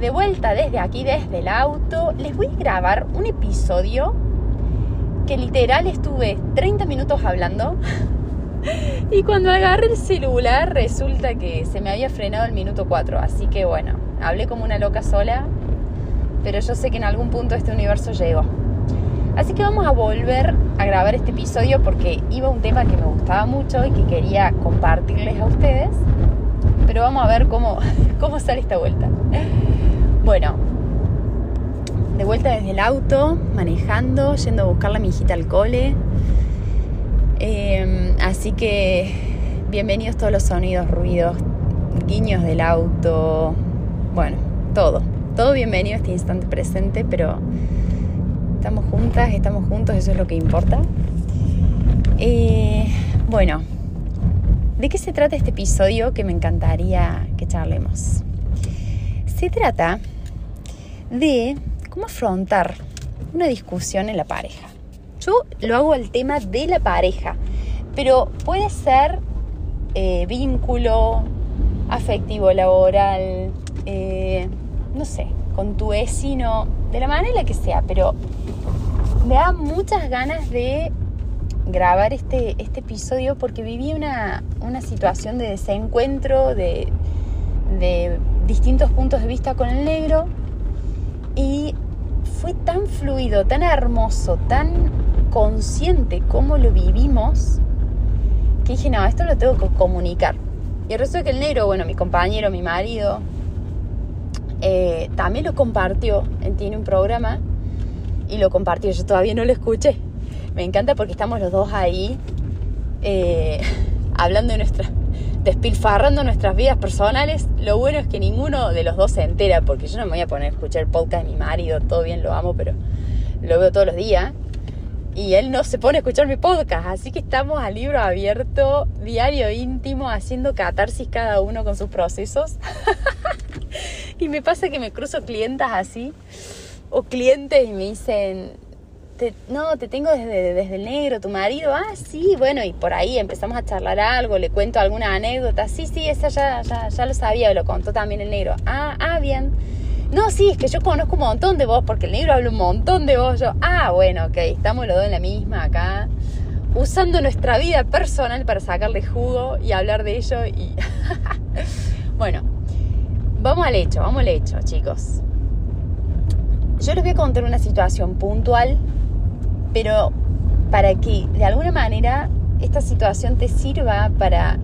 De vuelta desde aquí, desde el auto, les voy a grabar un episodio que literal estuve 30 minutos hablando y cuando agarré el celular resulta que se me había frenado el minuto 4. Así que bueno, hablé como una loca sola, pero yo sé que en algún punto este universo llegó. Así que vamos a volver a grabar este episodio porque iba un tema que me gustaba mucho y que quería compartirles a ustedes. Pero vamos a ver cómo, cómo sale esta vuelta. Bueno, de vuelta desde el auto, manejando, yendo a buscar a mi hijita al cole. Em, así que bienvenidos todos los sonidos, ruidos, guiños del auto, bueno, todo, todo bienvenido a este instante presente, pero estamos juntas, estamos juntos, eso es lo que importa. Eh, bueno, ¿de qué se trata este episodio que me encantaría que charlemos? Se trata de cómo afrontar una discusión en la pareja. Yo lo hago al tema de la pareja, pero puede ser eh, vínculo afectivo, laboral, eh, no sé, con tu vecino, de la manera que sea, pero me da muchas ganas de grabar este, este episodio porque viví una, situación de desencuentro, de, de distintos puntos de vista con el negro y fue tan fluido, tan hermoso, tan consciente cómo lo vivimos, que dije, no, esto lo tengo que comunicar. Y el resto que el negro, bueno, mi compañero, mi marido, eh, también lo compartió. Él tiene un programa y lo compartió. Yo todavía no lo escuché. Me encanta porque estamos los dos ahí eh, hablando de nuestra, despilfarrando nuestras vidas personales. Lo bueno es que ninguno de los dos se entera, porque yo no me voy a poner a escuchar el podcast de mi marido, todo bien, lo amo, pero lo veo todos los días y él no se pone a escuchar mi podcast, así que estamos a libro abierto, diario íntimo, haciendo catarsis cada uno con sus procesos. y me pasa que me cruzo clientas así, o clientes y me dicen, no, te tengo desde, desde el negro, tu marido, ah, sí, bueno, y por ahí empezamos a charlar algo, le cuento alguna anécdota, sí, sí, esa ya, ya, ya lo sabía, lo contó también el negro, ah, ah, bien no, sí, es que yo conozco un montón de vos, porque el negro habla un montón de vos. Yo, ah, bueno, ok, estamos los dos en la misma acá, usando nuestra vida personal para sacarle jugo y hablar de ello. Y bueno, vamos al hecho, vamos al hecho, chicos. Yo les voy a contar una situación puntual, pero para que de alguna manera esta situación te sirva para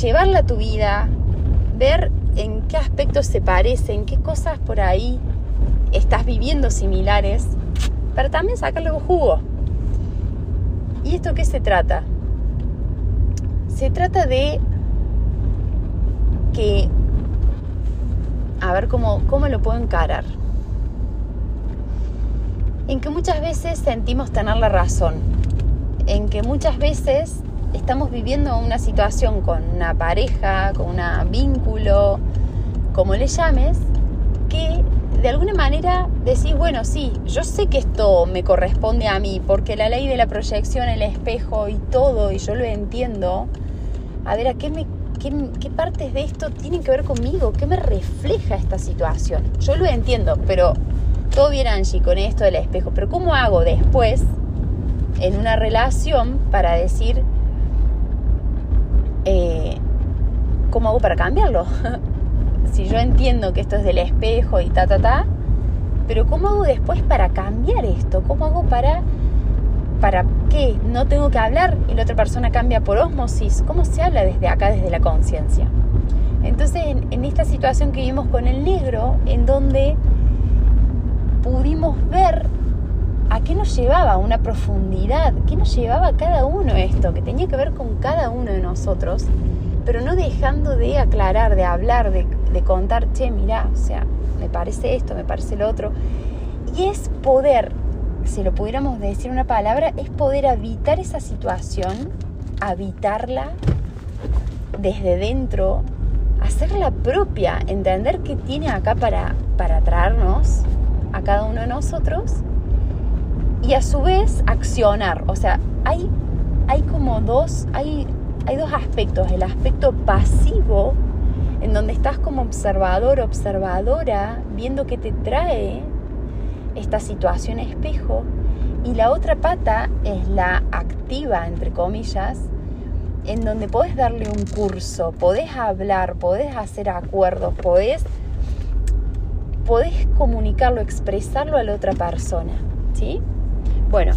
llevarla a tu vida, ver en qué aspectos se parecen, qué cosas por ahí estás viviendo similares, para también sacarle jugo. ¿Y esto qué se trata? Se trata de que, a ver cómo, cómo lo puedo encarar, en que muchas veces sentimos tener la razón, en que muchas veces estamos viviendo una situación con una pareja, con un vínculo, como le llames, que de alguna manera decís, bueno, sí, yo sé que esto me corresponde a mí, porque la ley de la proyección, el espejo y todo, y yo lo entiendo, a ver, ¿a qué, qué partes de esto tienen que ver conmigo? ¿Qué me refleja esta situación? Yo lo entiendo, pero todo bien Angie con esto del espejo, pero ¿cómo hago después en una relación para decir, eh, ¿cómo hago para cambiarlo? si yo entiendo que esto es del espejo y ta, ta, ta, pero ¿cómo hago después para cambiar esto? ¿Cómo hago para, para qué? No tengo que hablar y la otra persona cambia por osmosis. ¿Cómo se habla desde acá, desde la conciencia? Entonces, en, en esta situación que vimos con el negro, en donde pudimos ver a qué nos llevaba, una profundidad, qué nos llevaba cada uno esto, que tenía que ver con cada uno de nosotros, pero no dejando de aclarar, de hablar, de, contar, che, mira, o sea, me parece esto, me parece lo otro. Y es poder, si lo pudiéramos decir una palabra, es poder habitar esa situación, habitarla desde dentro, hacerla propia, entender qué tiene acá para, para traernos a cada uno de nosotros y a su vez accionar. O sea, hay, hay como dos, hay, hay dos aspectos. El aspecto pasivo, en donde estás como observador, observadora, viendo qué te trae esta situación espejo. Y la otra pata es la activa, entre comillas, en donde podés darle un curso, podés hablar, podés hacer acuerdos, podés, podés comunicarlo, expresarlo a la otra persona. ¿Sí? Bueno,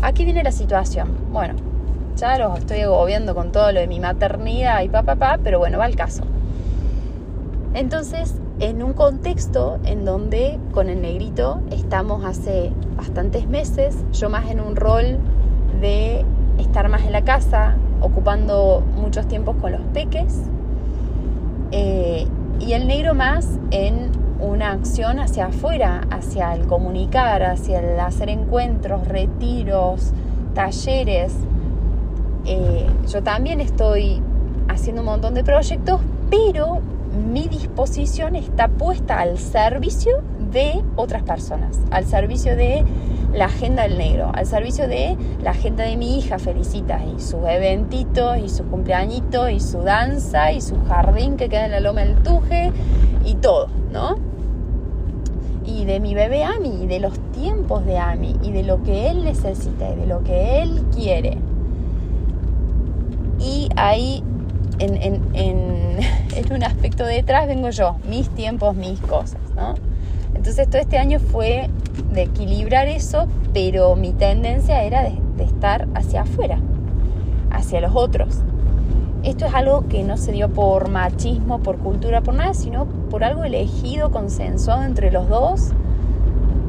aquí viene la situación. Bueno, ya los estoy agobiando con todo lo de mi maternidad y papá, pero bueno, va el caso. Entonces, en un contexto en donde con el negrito estamos hace bastantes meses, yo más en un rol de estar más en la casa, ocupando muchos tiempos con los peques, eh, y el negro más en una acción hacia afuera, hacia el comunicar, hacia el hacer encuentros, retiros, talleres. Eh, yo también estoy haciendo un montón de proyectos, pero mi disposición está puesta al servicio de otras personas, al servicio de la agenda del negro, al servicio de la agenda de mi hija Felicita y sus eventitos y su cumpleañitos y su danza y su jardín que queda en la loma del Tuje y todo, ¿no? Y de mi bebé Ami y de los tiempos de Ami y de lo que él necesita y de lo que él quiere. Y ahí en, en, en, un aspecto detrás vengo yo, mis tiempos, mis cosas, ¿no? Entonces todo este año fue de equilibrar eso, pero mi tendencia era de, estar hacia afuera, hacia los otros. Esto es algo que no se dio por machismo, por cultura, por nada, sino por algo elegido, consensuado entre los dos,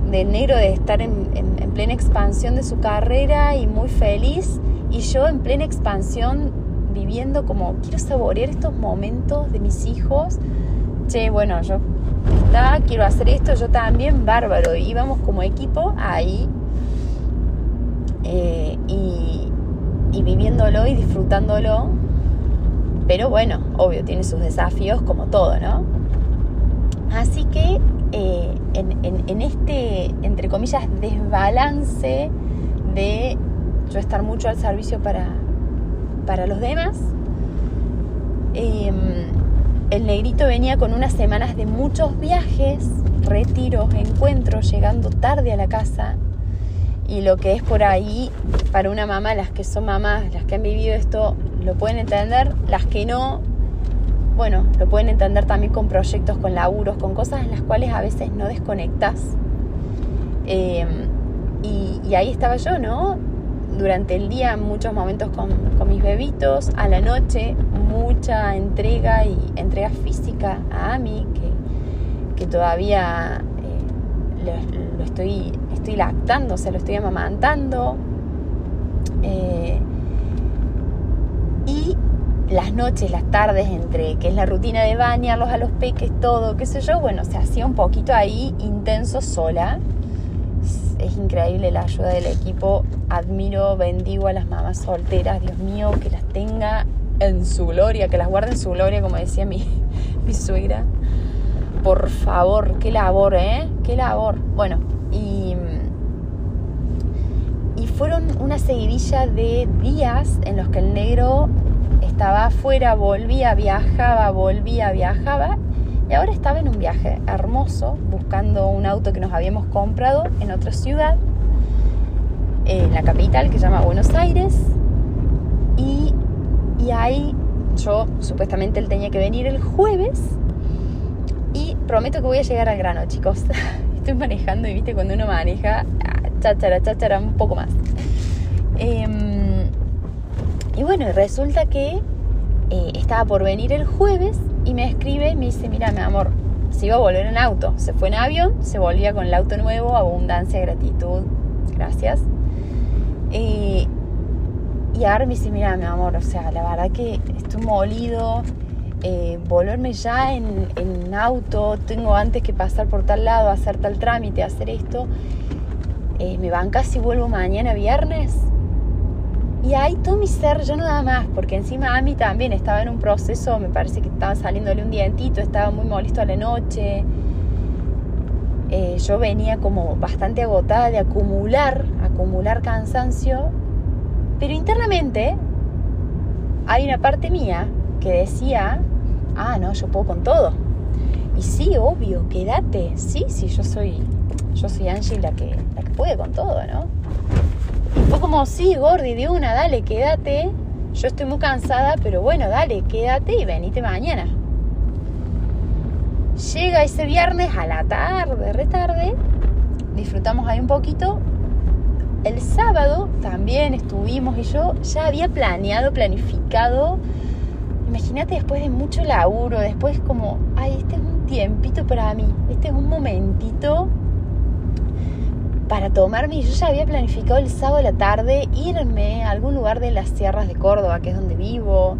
de negro de estar en, en plena expansión de su carrera y muy feliz, y yo en plena expansión viviendo como quiero saborear estos momentos de mis hijos. Che, bueno, yo está, quiero hacer esto, yo también, bárbaro. Íbamos como equipo ahí eh, y, viviéndolo y disfrutándolo. Pero bueno, obvio, tiene sus desafíos como todo, ¿no? Así que eh, en, este, entre comillas, desbalance de yo estar mucho al servicio para, para los demás, em, el negrito venía con unas semanas de muchos viajes, retiros, encuentros, llegando tarde a la casa. Y lo que es por ahí, para una mamá, las que son mamás, las que han vivido esto, lo pueden entender. Las que no, bueno, lo pueden entender también con proyectos, con laburos, con cosas en las cuales a veces no desconectas. Em, y, ahí estaba yo, ¿no? durante el día muchos momentos con, mis bebitos, a la noche mucha entrega y entrega física a Ami, que, que todavía eh, lo, estoy, estoy lactando, o lo estoy amamantando. Eh, y las noches, las tardes, entre que es la rutina de bañarlos a los peques, todo, qué sé yo, bueno, se hacía un poquito ahí intenso sola es increíble la ayuda del equipo. Admiro, bendigo a las mamás solteras. Dios mío, que las tenga en su gloria, que las guarde en su gloria, como decía mi, mi suegra. Por favor, qué labor, ¿eh? Qué labor. Bueno, y, y fueron una seguidilla de días en los que el negro estaba afuera, volvía, viajaba, volvía, viajaba y ahora estaba en un viaje hermoso, buscando un auto que nos habíamos comprado en otra ciudad, en la capital, que se llama Buenos Aires. Y, y ahí yo, supuestamente él tenía que venir el jueves. Y prometo que voy a llegar al grano, chicos. Estoy manejando y viste, cuando uno maneja, cháchara, cháchara, un poco más. Em, y bueno, resulta que eh, estaba por venir el jueves y me escribe me dice, mira, mi amor, se iba a volver en auto. Se fue en avión, se volvía con el auto nuevo, abundancia, gratitud, gracias. y ahora me dice, mira, mi amor, o sea, la verdad que estoy molido, eh, volverme ya en, en, auto, tengo antes que pasar por tal lado, hacer tal trámite, hacer esto. Eh, ¿Me banca si vuelvo mañana viernes? Y ahí todo mi ser ya no más, porque encima a mí también estaba en un proceso, me parece que estaba saliéndole un dientito, estaba muy molesto a la noche. Eh, yo venía como bastante agotada de acumular, acumular cansancio, pero internamente hay una parte mía que decía, ah, no, yo puedo con todo. Y sí, obvio, quédate. Sí, sí, yo soy, yo soy Angie la que, la que puede con todo, ¿no? Y fue como, sí, Gordi, de una, dale, quédate. Yo estoy muy cansada, pero bueno, dale, quédate y venite mañana. Llega ese viernes a la tarde, retarde, disfrutamos ahí un poquito. El sábado también estuvimos y yo ya había planeado, planificado. Imagínate después de mucho laburo, después como, ay, este es un tiempito para mí, este es un momentito para tomarme. Yo ya había planificado el sábado de la tarde irme a algún lugar de las sierras de Córdoba, que es donde vivo,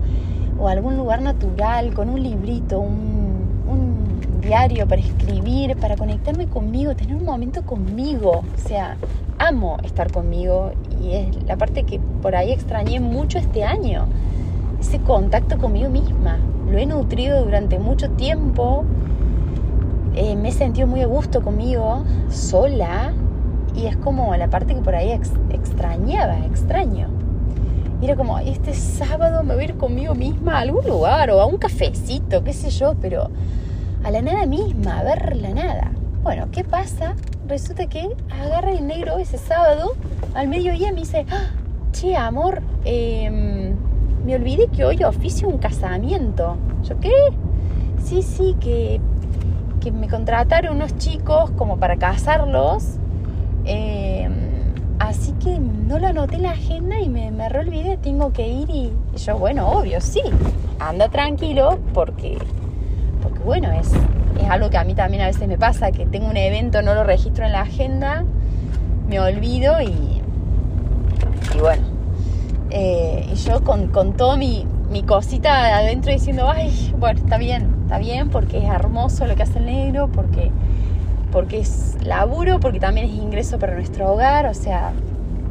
o algún lugar natural con un librito, un, un diario para escribir, para conectarme conmigo, tener un momento conmigo. O sea, amo estar conmigo y es la parte que por ahí extrañé mucho este año. Ese contacto conmigo misma. Lo he nutrido durante mucho tiempo. Eh, me he sentido muy a gusto conmigo, sola, y es como la parte que por ahí extrañaba, extraño. Y era como, este sábado me voy a ir conmigo misma a algún lugar o a un cafecito, qué sé yo, pero a la nada misma, a ver la nada. Bueno, ¿qué pasa? Resulta que agarra el negro ese sábado al mediodía me dice, ah, che, amor, em, me olvidé que hoy oficio un casamiento. ¿Yo qué? Sí, sí, que, que me contrataron unos chicos como para casarlos eh, así que no lo anoté en la agenda y me, me olvidé, tengo que ir y, yo, bueno, obvio, sí, anda tranquilo porque, porque bueno, es, es algo que a mí también a veces me pasa, que tengo un evento, no lo registro en la agenda, me olvido y, y bueno, eh, y yo con, con todo mi, mi cosita adentro diciendo, ay, bueno, está bien, está bien, porque es hermoso lo que hace el negro, porque porque es laburo, porque también es ingreso para nuestro hogar, o sea,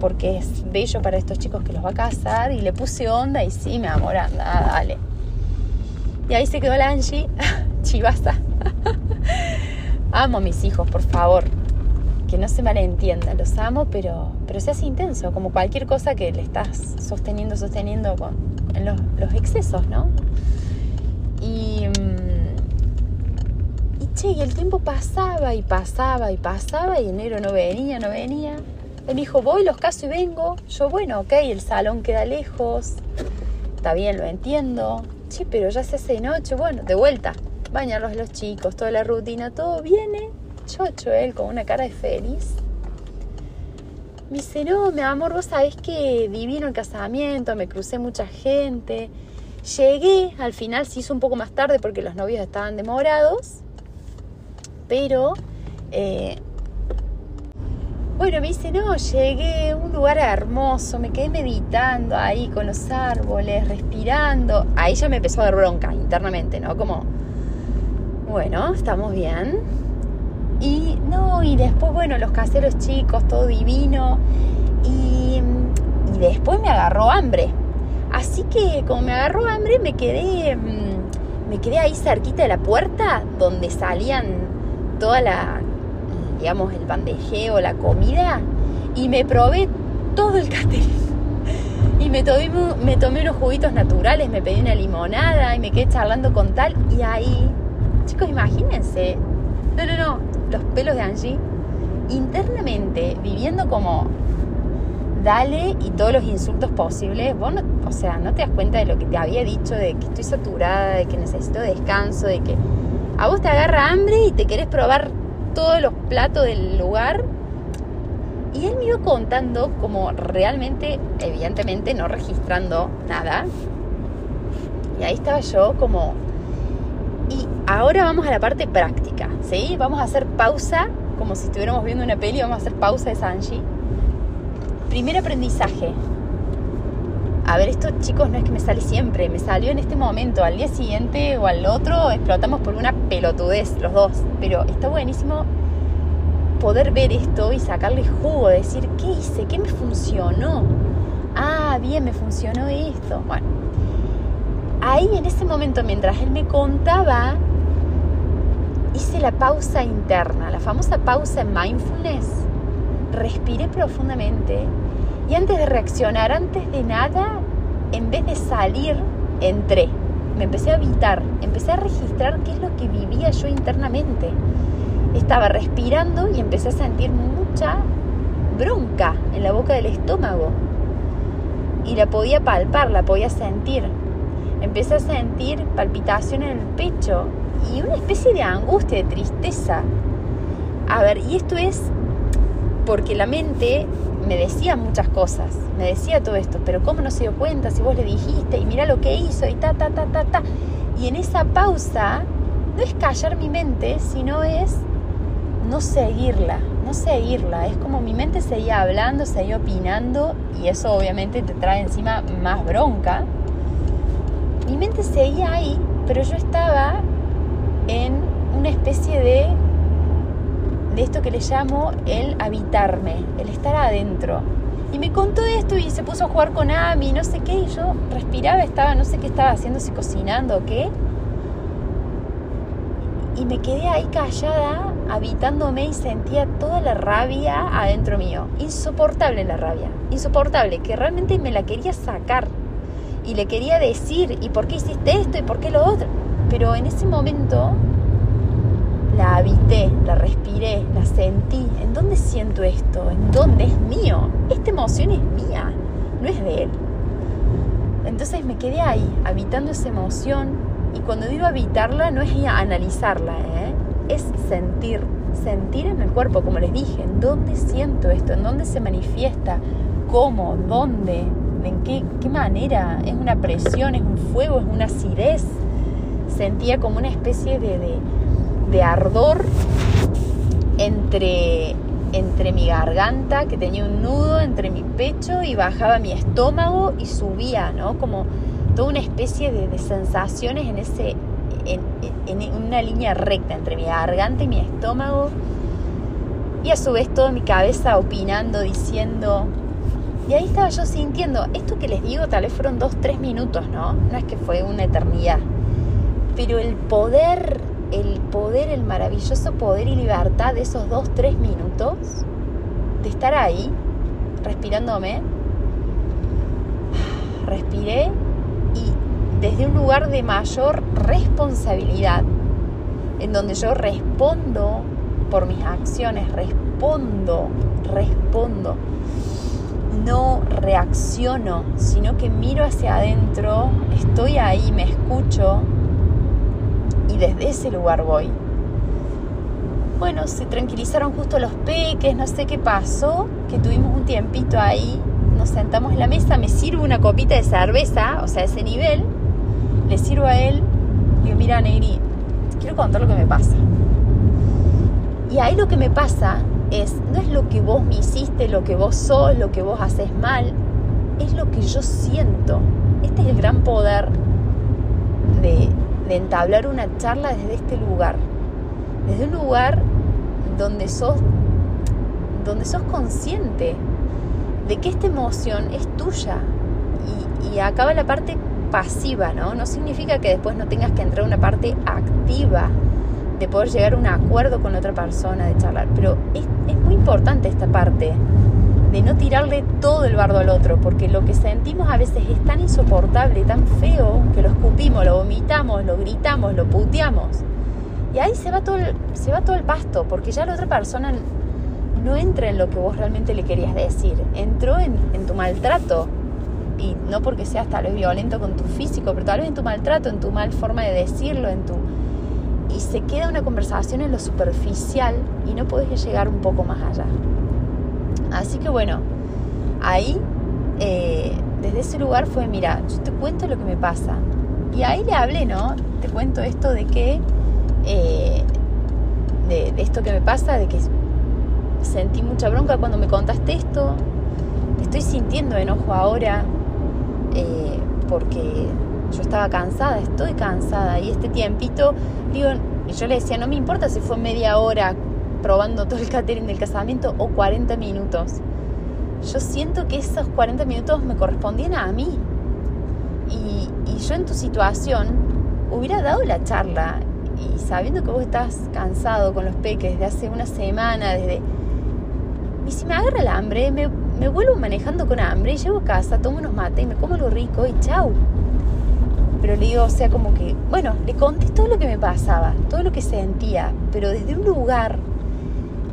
porque es bello para estos chicos que los va a casar. Y le puse onda y sí, mi amor, anda, dale. Y ahí se quedó la Angie, chivasa. amo a mis hijos, por favor. Que no se malentienda, los amo, pero, pero se hace intenso, como cualquier cosa que le estás sosteniendo, sosteniendo con los excesos, ¿no? Y el tiempo pasaba y pasaba y pasaba y enero no venía, no venía. Él me dijo, voy, los caso y vengo. Yo, bueno, ok, el salón queda lejos. Está bien, lo entiendo. Sí, pero ya se hace noche. Bueno, de vuelta. Bañarlos los chicos, toda la rutina, todo viene. Chocho, él con una cara de feliz. Me dice, no, mi amor, vos sabés que divino el casamiento, me crucé mucha gente. Llegué, al final se hizo un poco más tarde porque los novios estaban demorados pero eh, bueno, me dice, no, llegué a un lugar hermoso, me quedé meditando ahí con los árboles, respirando. Ahí ya me empezó a dar bronca internamente, ¿no? Como, bueno, estamos bien. Y no, y después, bueno, los caseros chicos, todo divino. Y, y después me agarró hambre. Así que como me agarró hambre, me quedé, mm, me quedé ahí cerquita de la puerta donde salían toda la, digamos, el bandejeo, la comida, y me probé todo el catering. Y me tomé, unos juguitos naturales, me pedí una limonada y me quedé charlando con tal. Y ahí, chicos, imagínense, no, no, no, los pelos de Angie, internamente viviendo como dale y todos los insultos posibles, vos o sea, no te das cuenta de lo que te había dicho, de que estoy saturada, de que necesito descanso, de que a vos te agarra hambre y te querés probar todos los platos del lugar. Y él me iba contando como realmente, evidentemente no registrando nada. Y ahí estaba yo como... Y ahora vamos a la parte práctica, ¿sí? Vamos a hacer pausa, como si estuviéramos viendo una peli, vamos a hacer pausa de Sanji. Primer aprendizaje. A ver, esto chicos no es que me sale siempre, me salió en este momento, al día siguiente o al otro explotamos por una pelotudez los dos, pero está buenísimo poder ver esto y sacarle jugo, decir, ¿qué hice? ¿Qué me funcionó? Ah, bien, me funcionó esto. Bueno, ahí en ese momento, mientras él me contaba, hice la pausa interna, la famosa pausa en mindfulness. Respiré profundamente antes de reaccionar, antes de nada, en vez de salir, entré. Me empecé a habitar, empecé a registrar qué es lo que vivía yo internamente. Estaba respirando y empecé a sentir mucha bronca en la boca del estómago. Y la podía palpar, la podía sentir. Empecé a sentir palpitación en el pecho y una especie de angustia, de tristeza. A ver, y esto es porque la mente me decía muchas cosas, me decía todo esto, pero ¿cómo no se dio cuenta si vos le dijiste y mira lo que hizo y ta, ta, ta, ta, ta? Y en esa pausa no es callar mi mente, sino es no seguirla, no seguirla. Es como mi mente seguía hablando, seguía opinando y eso obviamente te trae encima más bronca. Mi mente seguía ahí, pero yo estaba en una especie de de esto que le llamo el habitarme, el estar adentro. Y me contó esto y se puso a jugar con Ami, no sé qué, y yo respiraba, estaba, no sé qué estaba haciendo, si cocinando o qué. Y me quedé ahí callada, habitándome y sentía toda la rabia adentro mío. Insoportable la rabia, insoportable, que realmente me la quería sacar. Y le quería decir, ¿y por qué hiciste esto? ¿Y por qué lo otro? Pero en ese momento la habité, la respiré, la sentí. ¿En dónde siento esto? ¿En dónde es mío? Esta emoción es mía, no es de él. Entonces me quedé ahí, habitando esa emoción. Y cuando digo habitarla, no es analizarla, ¿eh? es sentir, sentir en el cuerpo, como les dije, en dónde siento esto, en dónde se manifiesta, cómo, dónde, en qué, qué manera. Es una presión, es un fuego, es una acidez. Sentía como una especie de, de de ardor entre, entre mi garganta, que tenía un nudo entre mi pecho y bajaba mi estómago y subía, ¿no? Como toda una especie de, sensaciones en, ese, en, en, una línea recta entre mi garganta y mi estómago. Y a su vez toda mi cabeza opinando, diciendo... Y ahí estaba yo sintiendo, esto que les digo tal vez fueron dos, tres minutos, ¿no? No es que fue una eternidad. Pero el poder el poder, el maravilloso poder y libertad de esos dos, tres minutos, de estar ahí, respirándome, respiré y desde un lugar de mayor responsabilidad, en donde yo respondo por mis acciones, respondo, respondo, no reacciono, sino que miro hacia adentro, estoy ahí, me escucho, y desde ese lugar voy. Bueno, se tranquilizaron justo los peques, no sé qué pasó, que tuvimos un tiempito ahí, nos sentamos en la mesa, me sirvo una copita de cerveza, o sea, ese nivel, le sirvo a él, y digo, mira, Negri, quiero contar lo que me pasa. Y ahí lo que me pasa es, no es lo que vos me hiciste, lo que vos sos, lo que vos haces mal, es lo que yo siento. Este es el gran poder de, de entablar una charla desde este lugar, desde un lugar donde sos, donde sos consciente de que esta emoción es tuya y, acaba la parte pasiva, ¿no? No significa que después no tengas que entrar a una parte activa de poder llegar a un acuerdo con otra persona, de charlar, pero es, es muy importante esta parte de no tirarle todo el bardo al otro, porque lo que sentimos a veces es tan insoportable, tan feo, que lo escupimos, lo vomitamos, lo gritamos, lo puteamos. Y ahí se va todo el, se va todo el pasto, porque ya la otra persona no entra en lo que vos realmente le querías decir, entró en, tu maltrato. Y no porque seas tal vez violento con tu físico, pero tal vez en tu maltrato, en tu mal forma de decirlo, en tu... Y se queda una conversación en lo superficial y no podés llegar un poco más allá. Así que bueno, ahí, eh, desde ese lugar fue, mira, yo te cuento lo que me pasa. Y ahí le hablé, ¿no? Te cuento esto de que, eh, de, esto que me pasa, de que sentí mucha bronca cuando me contaste esto, estoy sintiendo enojo ahora, eh, porque yo estaba cansada, estoy cansada. Y este tiempito, digo, yo le decía, no me importa si fue media hora probando todo el catering del casamiento o 40 minutos. Yo siento que esos 40 minutos me correspondían a mí. Y, y yo en tu situación hubiera dado la charla y sabiendo que vos estás cansado con los peques desde hace una semana, desde... Y si me agarra el hambre, me, vuelvo manejando con hambre y llego a casa, tomo unos mates y me como lo rico y chau. Pero le digo, o sea, como que, bueno, le conté todo lo que me pasaba, todo lo que sentía, pero desde un lugar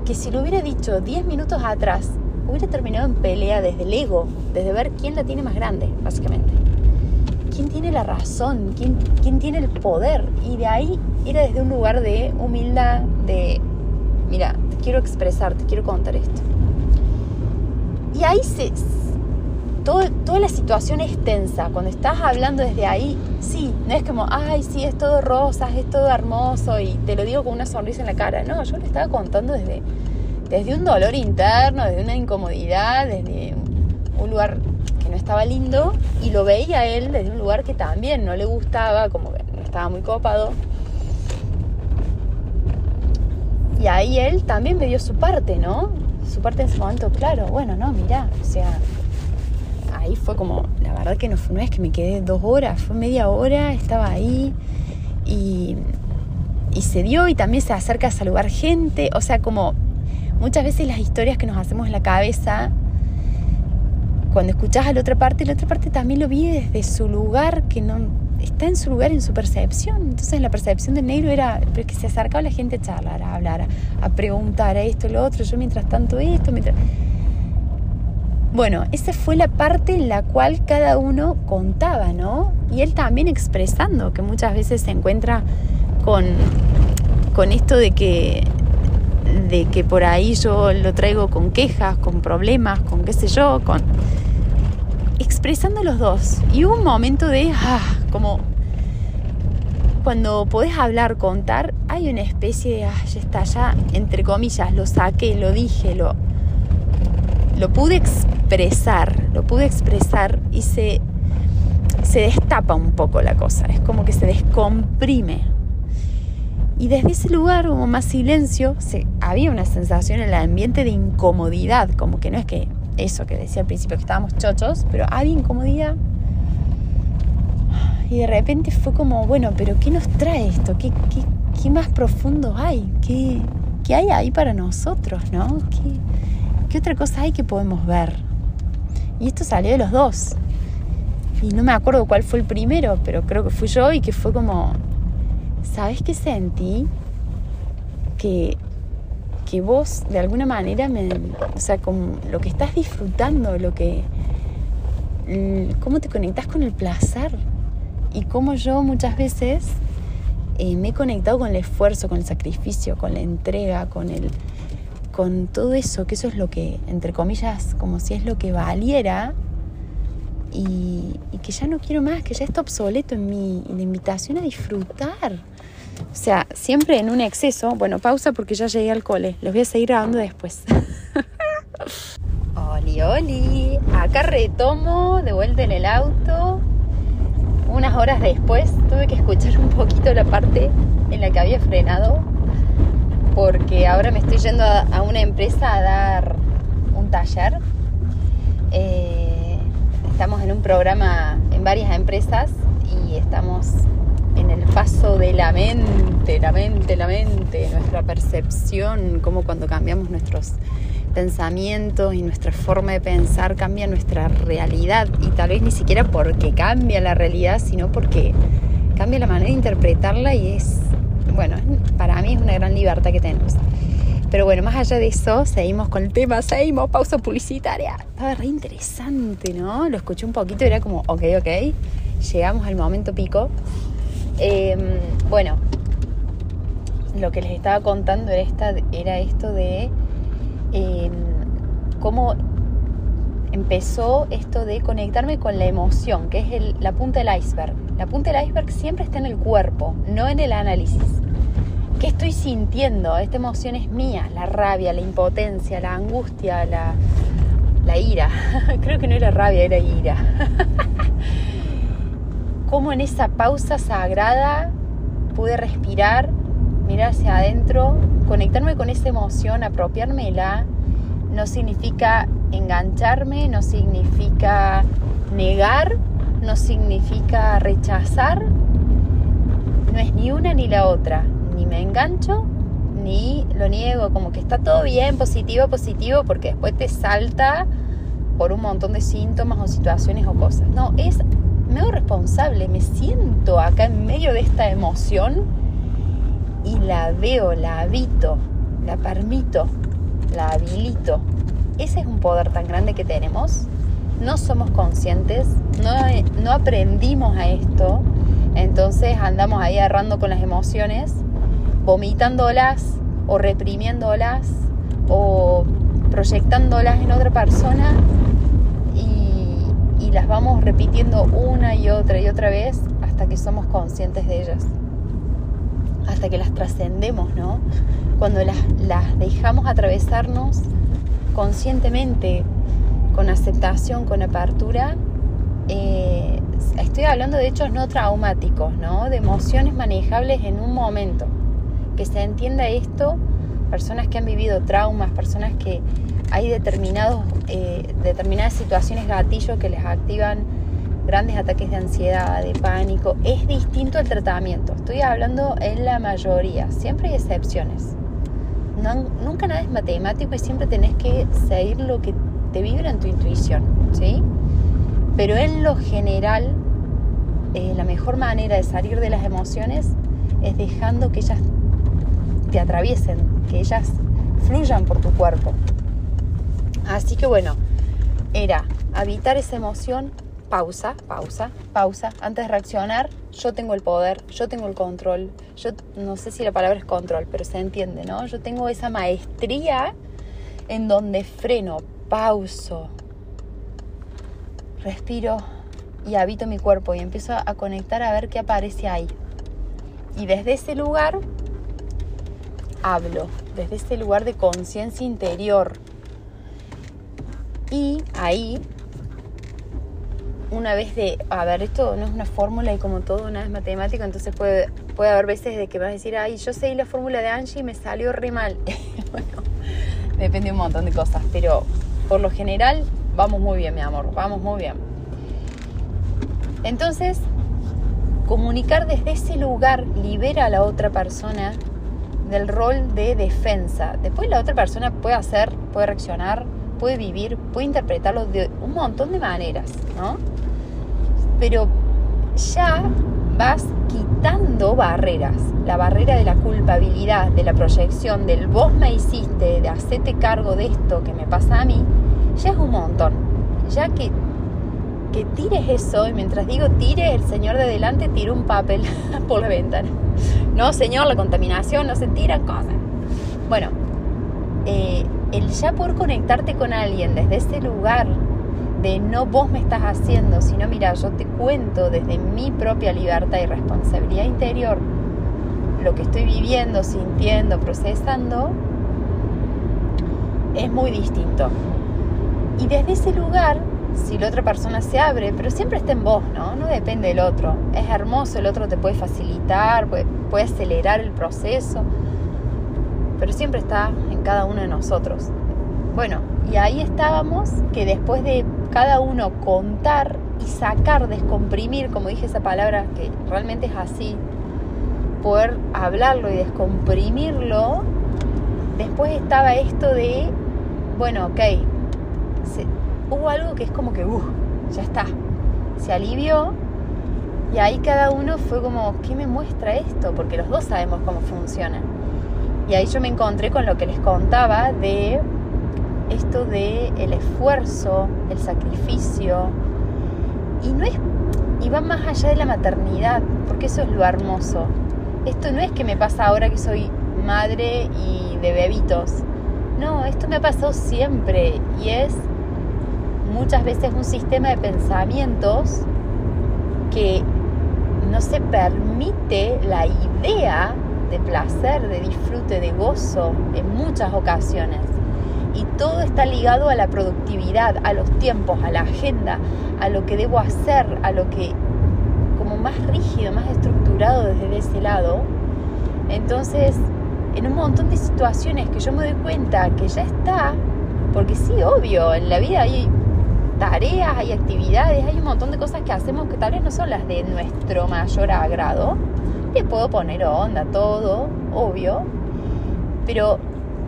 que si lo hubiera dicho 10 minutos atrás, hubiera terminado en pelea desde el ego, desde ver quién la tiene más grande, básicamente. ¿Quién tiene la razón? ¿Quién, quién tiene el poder? Y de ahí era desde un lugar de humildad, de, mira, te quiero expresar, te quiero contar esto. Y ahí se, toda la situación es tensa. Cuando estás hablando desde ahí, sí, no es como, ay, sí, es todo rosas, es todo hermoso y te lo digo con una sonrisa en la cara. No, yo le estaba contando desde, desde un dolor interno, desde una incomodidad, desde un lugar que no estaba lindo y lo veía él desde un lugar que también no le gustaba, como que no estaba muy copado. Y ahí él también me dio su parte, ¿no? Su parte en ese momento, claro, bueno, no, mira, o sea, ahí fue como, la verdad que no, no es que me quedé dos horas, fue media hora, estaba ahí y, y se dio y también se acerca a saludar gente, o sea, como muchas veces las historias que nos hacemos en la cabeza, cuando escuchás a la otra parte, la otra parte también lo vive desde su lugar, que no está en su lugar, en su percepción. Entonces la percepción del negro era que se acercaba la gente a charlar, a hablar, a preguntar a esto, lo otro, yo mientras tanto esto, mientras... Bueno, esa fue la parte en la cual cada uno contaba, ¿no? Y él también expresando que muchas veces se encuentra con, con esto de que, de que por ahí yo lo traigo con quejas, con problemas, con qué sé yo, con expresando los dos. Y hubo un momento de, ah, como cuando podés hablar, contar, hay una especie de, ah, ya está, ya, entre comillas, lo saqué, lo dije, lo, lo pude expresar, lo pude expresar y se, se destapa un poco la cosa, es como que se descomprime. Y desde ese lugar hubo más silencio, se, había una sensación en el ambiente de incomodidad, como que no es que eso que decía al principio, que estábamos chochos, pero había incomodidad. Y de repente fue como, bueno, pero ¿qué nos trae esto? ¿Qué, qué, qué más profundo hay? ¿Qué, ¿Qué hay ahí para nosotros? ¿no? ¿Qué, ¿qué otra cosa hay que podemos ver? Y esto salió de los dos. Y no me acuerdo cuál fue el primero, pero creo que fui yo y que fue como, ¿sabes qué sentí? Que, que vos de alguna manera me, o sea, con lo que estás disfrutando, lo que, cómo te conectas con el placer y cómo yo muchas veces eh, me he conectado con el esfuerzo, con el sacrificio, con la entrega, con el, con todo eso, que eso es lo que, entre comillas, como si es lo que valiera, y, que ya no quiero más, que ya está obsoleto en mí, invitación a disfrutar. O sea, siempre en un exceso. Bueno, pausa porque ya llegué al cole. Les voy a seguir grabando después. oli, oli. Acá retomo de vuelta en el auto. Unas horas después tuve que escuchar un poquito la parte en la que había frenado porque ahora me estoy yendo a, una empresa a dar un taller. Eh, estamos en un programa en varias empresas y estamos en el paso de la mente, la mente, la mente, nuestra percepción, como cuando cambiamos nuestros pensamientos y nuestra forma de pensar cambia nuestra realidad y tal vez ni siquiera porque cambia la realidad, sino porque cambia la manera de interpretarla y es bueno, para mí es una gran libertad que tenemos. Pero bueno, más allá de eso, seguimos con el tema, seguimos, pausa publicitaria. Estaba re interesante, ¿no? Lo escuché un poquito era como, ok, ok, llegamos al momento pico. Em, bueno, lo que les estaba contando era, esta, era esto de em, cómo empezó esto de conectarme con la emoción, que es la punta del iceberg. La punta del iceberg siempre está en el cuerpo, no en el análisis. ¿Qué estoy sintiendo? Esta emoción es mía, la rabia, la impotencia, la angustia, la, ira. Creo que no era rabia, era ira. cómo en esa pausa sagrada pude respirar, mirar hacia adentro, conectarme con esa emoción, apropiármela. No significa engancharme, no significa negar, no significa rechazar. No es ni una ni la otra. Ni me engancho, ni lo niego. Como que está todo bien, positivo, positivo, porque después te salta por un montón de síntomas o situaciones o cosas. No, es, me hago responsable, me siento acá en medio de esta emoción y la veo, la habito, la permito, la habilito. Ese es un poder tan grande que tenemos. No somos conscientes, no, no aprendimos a esto, entonces andamos ahí agarrando con las emociones, vomitándolas o reprimiéndolas o proyectándolas en otra persona las vamos repitiendo una y otra y otra vez hasta que somos conscientes de ellas, hasta que las trascendemos, ¿no? Cuando las, las dejamos atravesarnos conscientemente, con aceptación, con apertura, eh, estoy hablando de hechos no traumáticos, ¿no? De emociones manejables en un momento. Que se entienda esto, personas que han vivido traumas, personas que hay determinados, eh, determinadas situaciones gatillo que les activan grandes ataques de ansiedad, de pánico. Es distinto el tratamiento. Estoy hablando en la mayoría. Siempre hay excepciones. nunca nada es matemático y siempre tenés que seguir lo que te vibra en tu intuición. ¿sí? Pero en lo general, eh, la mejor manera de salir de las emociones es dejando que ellas te atraviesen, que ellas fluyan por tu cuerpo. Así que bueno, era habitar esa emoción, pausa, pausa, pausa, antes de reaccionar, yo tengo el poder, yo tengo el control, yo no sé si la palabra es control, pero se entiende, ¿no? Yo tengo esa maestría en donde freno, pauso, respiro y habito mi cuerpo y empiezo a conectar a ver qué aparece ahí. Y desde ese lugar hablo, desde ese lugar de conciencia interior, y ahí, una vez de, a ver, esto no es una fórmula y como todo, una es matemático, entonces puede, puede haber veces de que vas a decir, ay, yo sé la fórmula de Angie y me salió re mal. bueno, depende de un montón de cosas, pero por lo general vamos muy bien, mi amor, vamos muy bien. Entonces, comunicar desde ese lugar libera a la otra persona del rol de defensa. Después la otra persona puede hacer, puede reaccionar puede vivir, puede interpretarlo de un montón de maneras, ¿no? Pero ya vas quitando barreras, la barrera de la culpabilidad, de la proyección, del vos me hiciste, de hacerte cargo de esto que me pasa a mí, ya es un montón. Ya que, que tires eso, y mientras digo tire, el señor de adelante tira un papel por la ventana. No, señor, la contaminación, no se tiran cosas. Bueno, eh, el ya poder conectarte con alguien desde ese lugar de no vos me estás haciendo, sino mira, yo te cuento desde mi propia libertad y responsabilidad interior lo que estoy viviendo, sintiendo, procesando, es muy distinto. Y desde ese lugar, si la otra persona se abre, pero siempre está en vos, ¿no? No depende del otro. Es hermoso, el otro te puede facilitar, puede, puede acelerar el proceso pero siempre está en cada uno de nosotros. Bueno, y ahí estábamos que después de cada uno contar y sacar, descomprimir, como dije esa palabra, que realmente es así, poder hablarlo y descomprimirlo, después estaba esto de, bueno, ok, hubo algo que es como que, uh, ya está, se alivió y ahí cada uno fue como, ¿qué me muestra esto? Porque los dos sabemos cómo funciona. Y ahí yo me encontré con lo que les contaba de esto de el esfuerzo, el sacrificio. Y no es y va más allá de la maternidad, porque eso es lo hermoso. Esto no es que me pasa ahora que soy madre y de bebitos. No, esto me ha pasado siempre y es muchas veces un sistema de pensamientos que no se permite la idea de placer, de disfrute, de gozo en muchas ocasiones. Y todo está ligado a la productividad, a los tiempos, a la agenda, a lo que debo hacer, a lo que como más rígido, más estructurado desde ese lado. Entonces, en un montón de situaciones que yo me doy cuenta que ya está, porque sí, obvio, en la vida hay tareas, hay actividades, hay un montón de cosas que hacemos que tal vez no son las de nuestro mayor agrado. Le puedo poner onda, todo, obvio, pero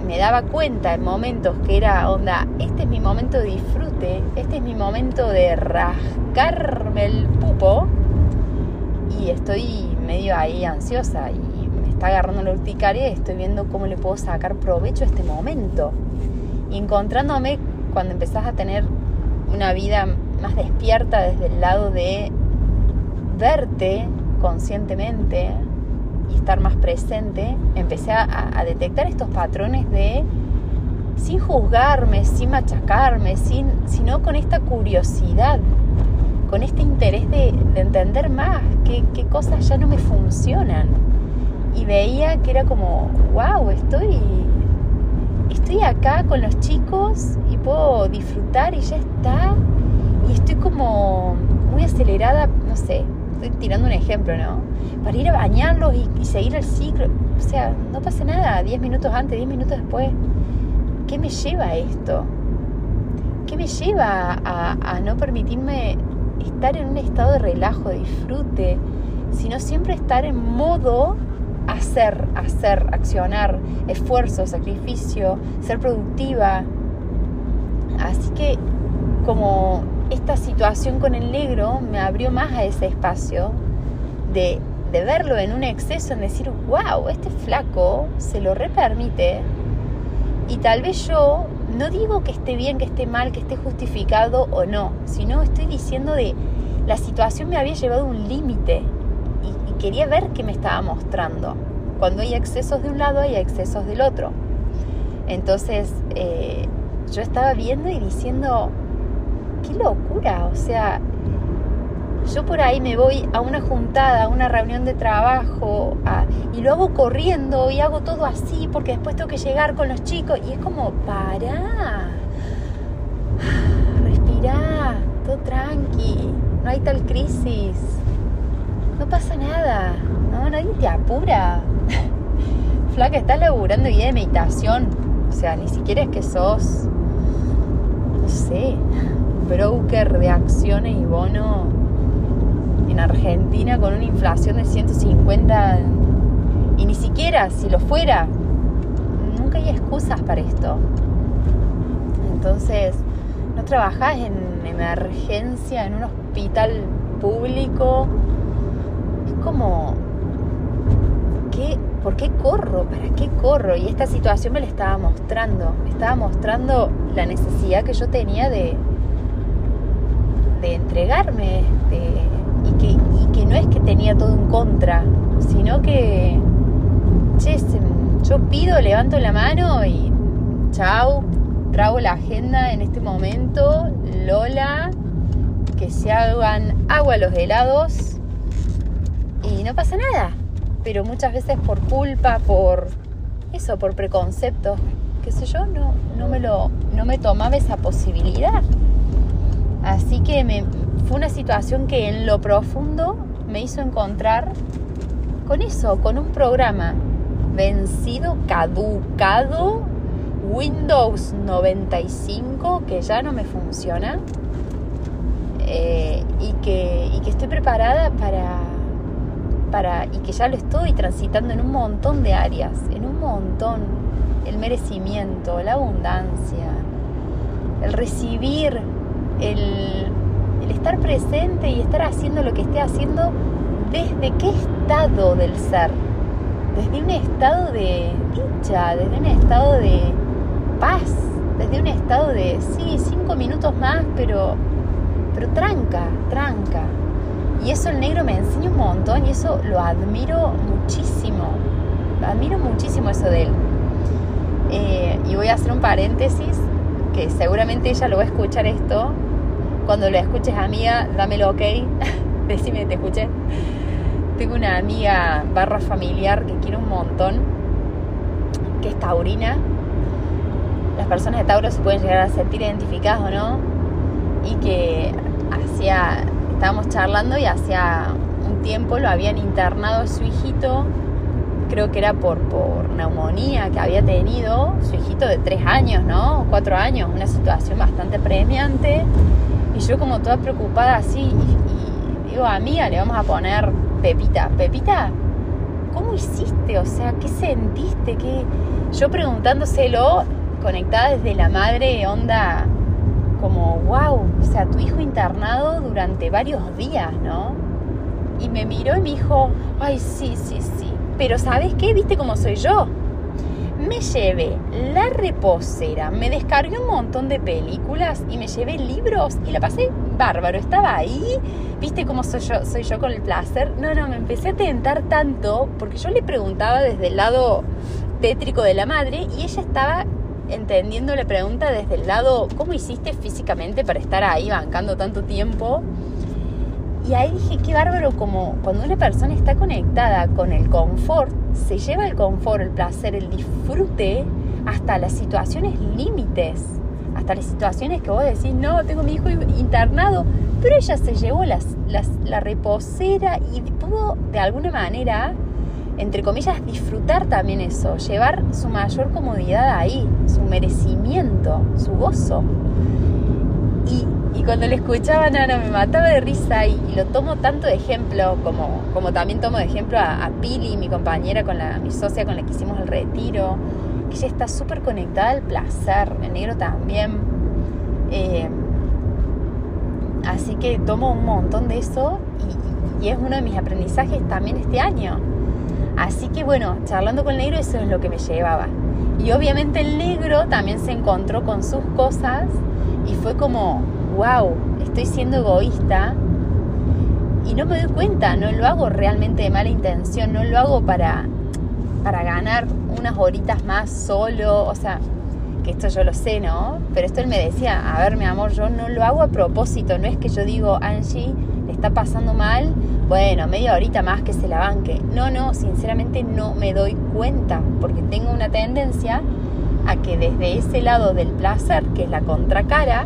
me daba cuenta en momentos que era onda, este es mi momento de disfrute, este es mi momento de rascarme el pupo y estoy medio ahí ansiosa y me está agarrando la urticaria y estoy viendo cómo le puedo sacar provecho a este momento. Y encontrándome cuando empezás a tener una vida más despierta desde el lado de verte conscientemente, y estar más presente, empecé a, detectar estos patrones de, sin juzgarme, sin machacarme, sin, sino con esta curiosidad, con este interés de, entender más qué, qué cosas ya no me funcionan. Y veía que era como, wow, estoy, estoy acá con los chicos y puedo disfrutar y ya está. Y estoy como muy acelerada, no sé, estoy tirando un ejemplo, ¿no? Para ir a bañarlos y, seguir el ciclo. O sea, no pasa nada, 10 minutos antes, 10 minutos después. ¿Qué me lleva a esto? ¿Qué me lleva a, no permitirme estar en un estado de relajo, de disfrute, sino siempre estar en modo hacer, hacer, accionar, esfuerzo, sacrificio, ser productiva. Así que como esta situación con el negro me abrió más a ese espacio de, verlo en un exceso, en decir, wow, este flaco se lo repermite y tal vez yo no digo que esté bien, que esté mal, que esté justificado o no, sino estoy diciendo de la situación me había llevado un límite quería ver qué me estaba mostrando. Cuando hay excesos de un lado, hay excesos del otro. Entonces, eh, yo estaba viendo y diciendo, qué locura, o sea, yo por ahí me voy a una juntada, a una reunión de trabajo y lo hago corriendo y hago todo así porque después tengo que llegar con los chicos y es como, para, respira, todo tranqui, no hay tal crisis, no pasa nada, no, nadie te apura. Flaca, estás laburando guía de meditación, o sea, ni siquiera es que sos, no sé, broker de acciones y bono en Argentina con una inflación de 150 y ni siquiera si lo fuera, nunca hay excusas para esto. Entonces, no trabajás en emergencia en un hospital público. Como, ¿qué, ¿por qué corro? ¿Para qué corro? Y esta situación me la estaba mostrando. Me estaba mostrando la necesidad que yo tenía de, de entregarme y, que, que no es que tenía todo en contra, sino que, che, yo pido, levanto la mano y chao, trago la agenda en este momento, Lola, que se hagan agua los helados y no pasa nada. Pero muchas veces por culpa, por eso, por preconceptos, qué sé yo, no, no, me, lo, no me tomaba esa posibilidad. Así que me, fue una situación que en lo profundo me hizo encontrar con eso, con un programa vencido, caducado, Windows 95, que ya no me funciona, eh, y, que, y que estoy preparada para, y que ya lo estoy transitando en un montón de áreas, en un montón, el merecimiento, la abundancia, el recibir el, estar presente y estar haciendo lo que esté haciendo desde qué estado del ser, desde un estado de dicha, desde un estado de paz, desde un estado de, sí, cinco minutos más, pero, pero tranca, tranca. Y eso el negro me enseña un montón y eso lo admiro muchísimo. Lo admiro muchísimo eso de él. Eh, y voy a hacer un paréntesis, que seguramente ella lo va a escuchar esto cuando lo escuches, amiga, dámelo ok. Decime, te escuché. Tengo una amiga barra familiar que quiero un montón, que es taurina. Las personas de Tauro se pueden llegar a sentir identificadas o no. Y que hacía, estábamos charlando y hacía un tiempo lo habían internado su hijito, creo que era por, por neumonía que había tenido, su hijito de tres años, ¿no? Cuatro años, una situación bastante premiante. Y yo como toda preocupada así, y, digo, amiga, le vamos a poner Pepita. Pepita, ¿cómo hiciste? O sea, ¿qué sentiste? ¿Qué? Yo preguntándoselo, conectada desde la madre, onda como, wow, o sea, tu hijo internado durante varios días, ¿no? Y me miró y me dijo, ay, sí, sí, sí, pero ¿sabes qué? ¿Viste cómo soy yo? Me llevé la reposera, me descargué un montón de películas y me llevé libros y la pasé bárbaro. Estaba ahí, ¿viste cómo soy yo, soy yo con el placer? No, no, me empecé a tentar tanto porque yo le preguntaba desde el lado tétrico de la madre y ella estaba entendiendo la pregunta desde el lado, ¿cómo hiciste físicamente para estar ahí bancando tanto tiempo? Y ahí dije, qué bárbaro como cuando una persona está conectada con el confort, se lleva el confort, el placer, el disfrute hasta las situaciones límites, hasta las situaciones que vos decís, no, tengo mi hijo internado, pero ella se llevó las, la reposera y pudo de alguna manera entre comillas, disfrutar también eso, llevar su mayor comodidad ahí, su merecimiento, su gozo. Y, cuando le escuchaba, no, me mataba de risa y, lo tomo tanto de ejemplo, como, como también tomo de ejemplo a, Pili, mi compañera, con la, mi socia con la que hicimos el retiro, que ella está súper conectada al placer, el negro también. Eh, así que tomo un montón de eso y es uno de mis aprendizajes también este año Así que bueno, charlando con el negro eso es lo que me llevaba. Y obviamente el negro también se encontró con sus cosas y fue como, wow, estoy siendo egoísta y no me doy cuenta, no lo hago realmente de mala intención, no lo hago para, para ganar unas horitas más solo, o sea, que esto yo lo sé, ¿no? Pero esto él me decía, a ver, mi amor, yo no lo hago a propósito, no es que yo digo, Angie, está pasando mal, bueno, media horita más que se la banque. No, no, sinceramente no me doy cuenta, porque tengo una tendencia a que desde ese lado del placer, que es la contracara,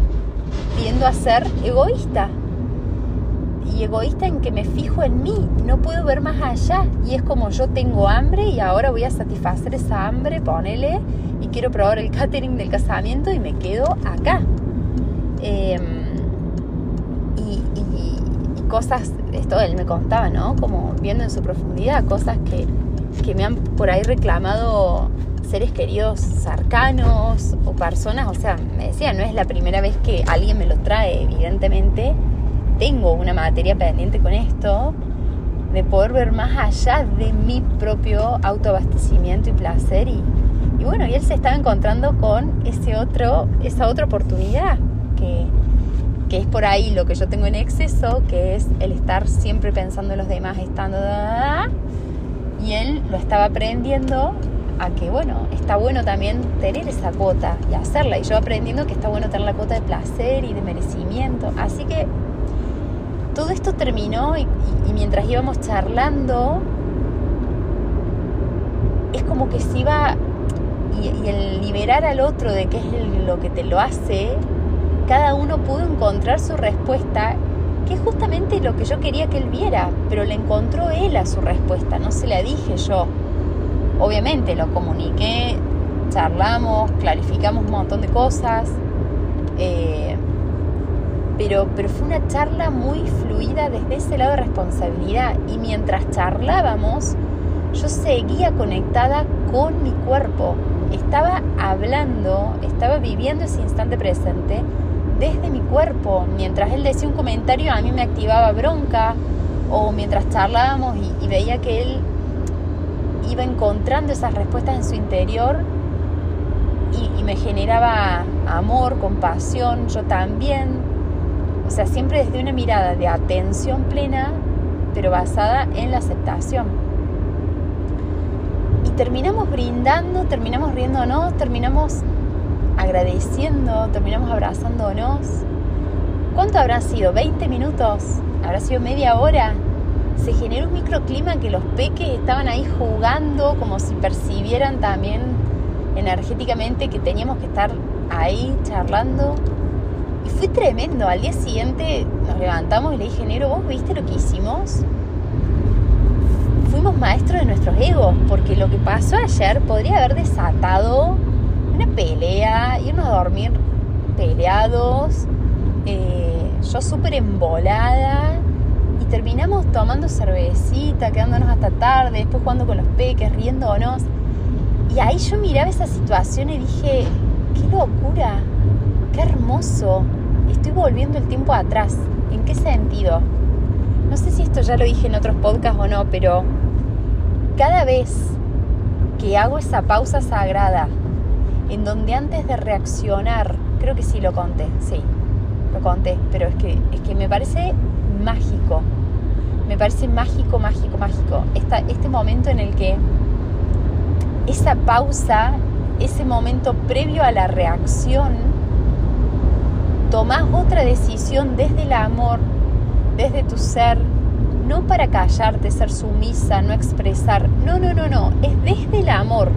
tiendo a ser egoísta. Y egoísta en que me fijo en mí, no puedo ver más allá. Y es como yo tengo hambre y ahora voy a satisfacer esa hambre, ponele, y quiero probar el catering del casamiento y me quedo acá. Em, cosas, esto él me contaba, ¿no? Como viendo en su profundidad, cosas que, que me han por ahí reclamado seres queridos cercanos o personas, o sea, me decía, no es la primera vez que alguien me lo trae, evidentemente, tengo una materia pendiente con esto, de poder ver más allá de mi propio autoabastecimiento y placer. Y, bueno, y él se estaba encontrando con ese otro, esa otra oportunidad que, que es por ahí lo que yo tengo en exceso, que es el estar siempre pensando en los demás, estando... y él lo estaba aprendiendo a que, bueno, está bueno también tener esa cuota y hacerla. Y yo aprendiendo que está bueno tener la cuota de placer y de merecimiento. Así que todo esto terminó y, mientras íbamos charlando, es como que se iba... Y, el liberar al otro de qué es lo que te lo hace, cada uno pudo encontrar su respuesta, que es justamente lo que yo quería que él viera, pero le encontró él a su respuesta, no se la dije yo. Obviamente lo comuniqué, charlamos, clarificamos un montón de cosas, eh, pero, pero fue una charla muy fluida desde ese lado de responsabilidad y mientras charlábamos, yo seguía conectada con mi cuerpo, estaba hablando, estaba viviendo ese instante presente desde mi cuerpo. Mientras él decía un comentario a mí me activaba bronca o mientras charlábamos y, veía que él iba encontrando esas respuestas en su interior y, y, me generaba amor, compasión, yo también. O sea, siempre desde una mirada de atención plena, pero basada en la aceptación. Y terminamos brindando, terminamos riéndonos, terminamos agradeciendo, terminamos abrazándonos. ¿Cuánto habrá sido? ¿20 minutos? ¿Habrá sido media hora? Se generó un microclima que los peques estaban ahí jugando como si percibieran también energéticamente que teníamos que estar ahí charlando. Y fue tremendo. Al día siguiente nos levantamos y le dije, Nero, ¿vos viste lo que hicimos? fuimos maestros de nuestros egos, porque lo que pasó ayer podría haber desatado una pelea, irnos a dormir peleados, eh, yo súper embolada, y terminamos tomando cervecita, quedándonos hasta tarde, después jugando con los peques, riéndonos. Y ahí yo miraba esa situación y dije, qué locura, qué hermoso, estoy volviendo el tiempo atrás. ¿En qué sentido? No sé si esto ya lo dije en otros podcasts o no, pero cada vez que hago esa pausa sagrada, en donde antes de reaccionar, creo que sí lo conté, sí, lo conté, pero es que, es que me parece mágico, me parece mágico, mágico, mágico, Esta, este momento en el que esa pausa, ese momento previo a la reacción, tomás otra decisión desde el amor, desde tu ser, no para callarte, ser sumisa, no expresar, no, no, no, no, es desde el amor.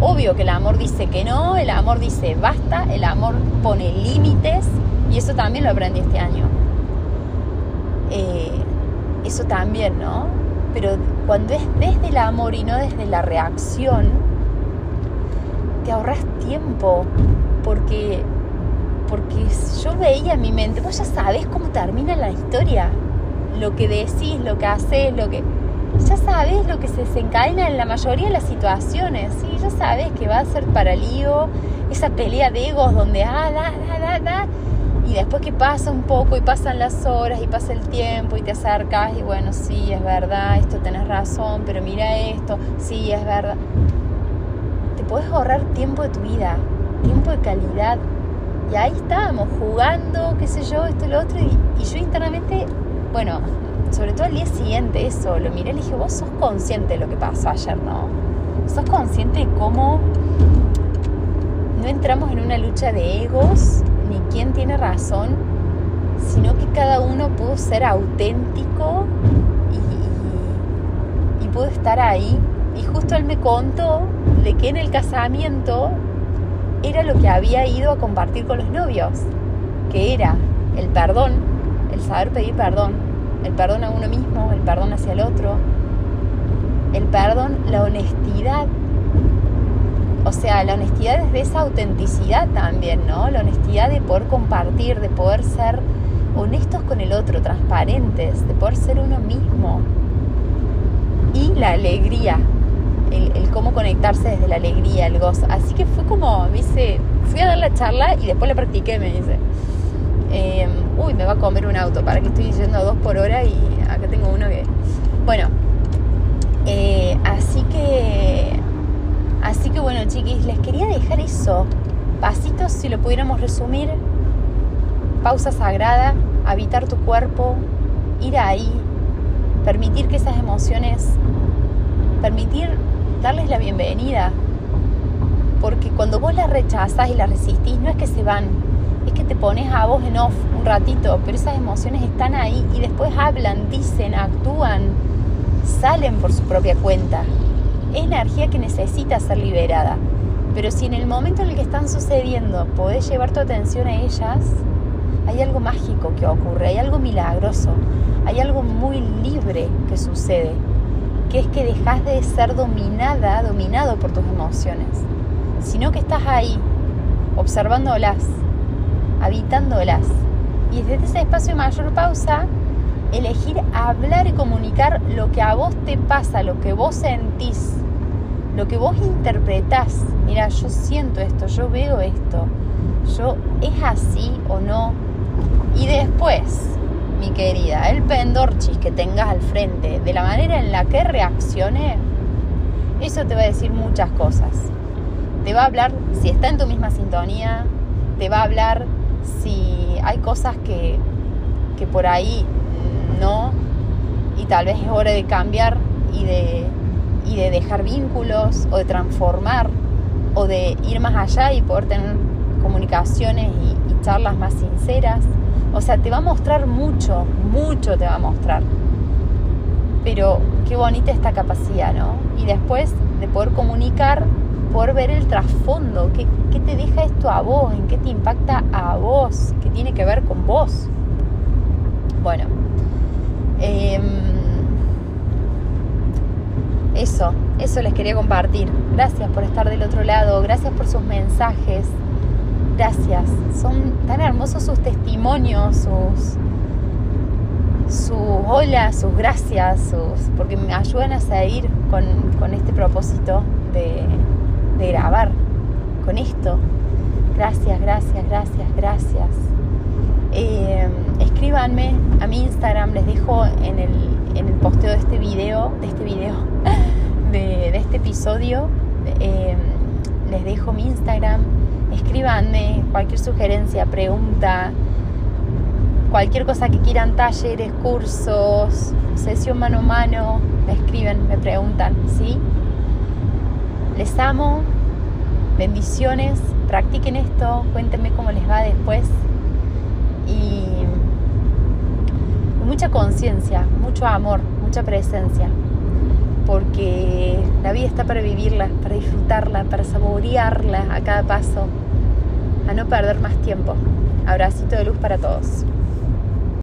Obvio que el amor dice que no, el amor dice basta, el amor pone límites y eso también lo aprendí este año. Eh, eso también, ¿no? Pero cuando es desde el amor y no desde la reacción, te ahorras tiempo porque porque yo veía en mi mente, vos ya sabes cómo termina la historia, lo que decís, lo que haces, lo que... Ya sabes lo que se desencadena en la mayoría de las situaciones, ¿sí? Ya sabes que va a ser para lío, esa pelea de egos donde, ah, da, da, da, da, y después que pasa un poco y pasan las horas y pasa el tiempo y te acercas y bueno, sí, es verdad, esto tenés razón, pero mira esto, sí, es verdad. Te puedes ahorrar tiempo de tu vida, tiempo de calidad, y ahí estábamos jugando, qué sé yo, esto y lo otro. Y, yo internamente, bueno, sobre todo el día siguiente, eso, lo miré y le dije, vos sos consciente de lo que pasó ayer, ¿no? Sos consciente de cómo no entramos en una lucha de egos, ni quién tiene razón, sino que cada uno pudo ser auténtico y, pudo estar ahí. Y justo él me contó de que en el casamiento era lo que había ido a compartir con los novios, que era el perdón, el saber pedir perdón, el perdón a uno mismo, el perdón hacia el otro, el perdón, la honestidad. O sea, la honestidad es de esa autenticidad también, ¿no? La honestidad de poder compartir, de poder ser honestos con el otro, transparentes, de poder ser uno mismo. Y la alegría, el, cómo conectarse desde la alegría, el gozo. Así que fue como, me dice, fui a dar la charla y después la practiqué, me dice. Em, uy, me va a comer un auto, para que estoy yendo a dos por hora y acá tengo uno que... Bueno, eh, así que... Así que bueno, chiquis, les quería dejar eso. Pasitos, si lo pudiéramos resumir. Pausa sagrada, habitar tu cuerpo, ir ahí, permitir que esas emociones, permitir darles la bienvenida. Porque cuando vos las rechazas y las resistís, no es que se van, que te pones a vos en off un ratito, pero esas emociones están ahí y después hablan, dicen, actúan, salen por su propia cuenta. Es energía que necesita ser liberada. Pero si en el momento en el que están sucediendo podés llevar tu atención a ellas, hay algo mágico que ocurre, hay algo milagroso, hay algo muy libre que sucede que es que dejas de ser dominada, dominado por tus emociones, sino que estás ahí, observándolas, habitándolas. Y desde ese espacio de mayor pausa, elegir hablar y comunicar lo que a vos te pasa, lo que vos sentís, lo que vos interpretás. Mira, yo siento esto, yo veo esto, yo es así o no. Y después, mi querida, el pendorchis que tengas al frente, de la manera en la que reaccione, eso te va a decir muchas cosas. Te va a hablar si está en tu misma sintonía, te va a hablar si hay cosas que, que por ahí no, y tal vez es hora de cambiar y de, y de dejar vínculos o de transformar o de ir más allá y poder tener comunicaciones y charlas más sinceras o sea, te va a mostrar mucho, mucho te va a mostrar. Pero qué bonita esta capacidad, ¿no? Y después de poder comunicar, poder ver el trasfondo, qué, te deja esto a vos, en qué te impacta a vos, qué tiene que ver con vos. Bueno, em, eso, eso les quería compartir. Gracias por estar del otro lado, gracias por sus mensajes, gracias. Son tan hermosos sus testimonios, sus, sus hola, sus gracias, sus, porque me ayudan a seguir con, con este propósito de, de grabar, con esto. Gracias, gracias, gracias, gracias. Eh, escríbanme a mi Instagram, les dejo en el, en el posteo de este video, de este video, de, este episodio, eh, les dejo mi Instagram, escríbanme cualquier sugerencia, pregunta, cualquier cosa que quieran, talleres, cursos, sesión mano a mano, me escriben, me preguntan, ¿sí? Les amo, bendiciones, practiquen esto, cuéntenme cómo les va después y mucha conciencia, mucho amor, mucha presencia, porque la vida está para vivirla, para disfrutarla, para saborearla a cada paso, a no perder más tiempo. Abracito de luz para todos.